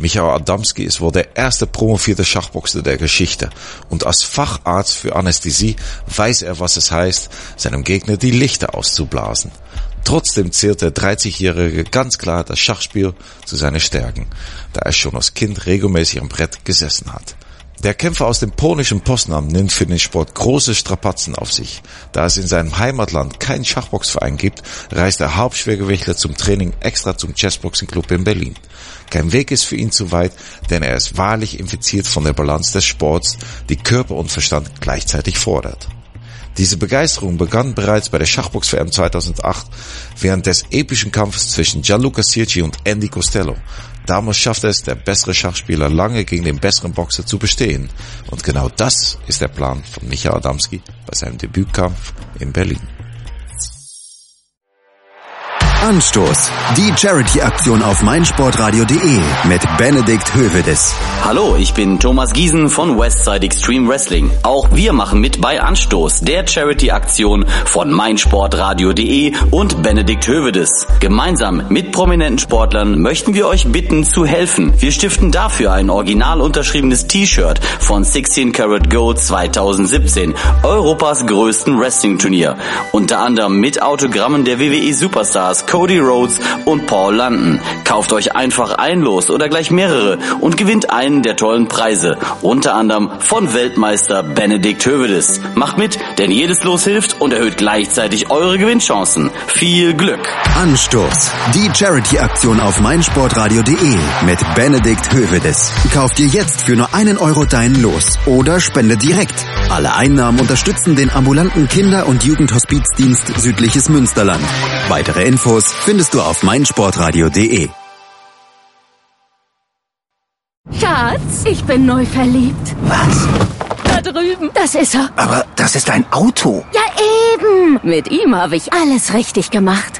Michael Adamski ist wohl der erste promovierte Schachboxer der Geschichte und als Facharzt für Anästhesie weiß er, was es heißt, seinem Gegner die Lichter auszublasen. Trotzdem zählt der 30-Jährige ganz klar das Schachspiel zu seinen Stärken, da er schon als Kind regelmäßig am Brett gesessen hat. Der Kämpfer aus dem polnischen Postnam nimmt für den Sport große Strapazen auf sich. Da es in seinem Heimatland keinen Schachboxverein gibt, reist der Hauptschwergewichtler zum Training extra zum Chessboxing Club in Berlin. Kein Weg ist für ihn zu weit, denn er ist wahrlich infiziert von der Balance des Sports, die Körper und Verstand gleichzeitig fordert. Diese Begeisterung begann bereits bei der Schachbox-WM 2008 während des epischen Kampfes zwischen Gianluca Sirci und Andy Costello. Damals schaffte es der bessere Schachspieler lange gegen den besseren Boxer zu bestehen. Und genau das ist der Plan von Michael Adamski bei seinem Debütkampf in Berlin. Anstoß. Die Charity-Aktion auf meinsportradio.de mit Benedikt Hövedes. Hallo, ich bin Thomas Giesen von Westside Extreme Wrestling. Auch wir machen mit bei Anstoß, der Charity-Aktion von meinsportradio.de und Benedikt Hövedes. Gemeinsam mit prominenten Sportlern möchten wir euch bitten zu helfen. Wir stiften dafür ein original unterschriebenes T-Shirt von 16 Karat Gold 2017, Europas größten Wrestling-Turnier. Unter anderem mit Autogrammen der WWE Superstars Cody Rhodes und Paul London. Kauft euch einfach ein Los oder gleich mehrere und gewinnt einen der tollen Preise. Unter anderem von Weltmeister Benedikt Hövedes. Macht mit, denn jedes Los hilft und erhöht gleichzeitig eure Gewinnchancen. Viel Glück! Anstoß. Die Charity-Aktion auf meinsportradio.de mit Benedikt Hövedes. Kauft dir jetzt für nur einen Euro dein Los oder spende direkt. Alle Einnahmen unterstützen den ambulanten Kinder- und Jugendhospizdienst Südliches Münsterland. Weitere Infos findest du auf meinsportradio.de. Schatz, ich bin neu verliebt. Was? Da drüben. Das ist er. Aber das ist ein Auto. Ja, eben. Mit ihm habe ich alles richtig gemacht.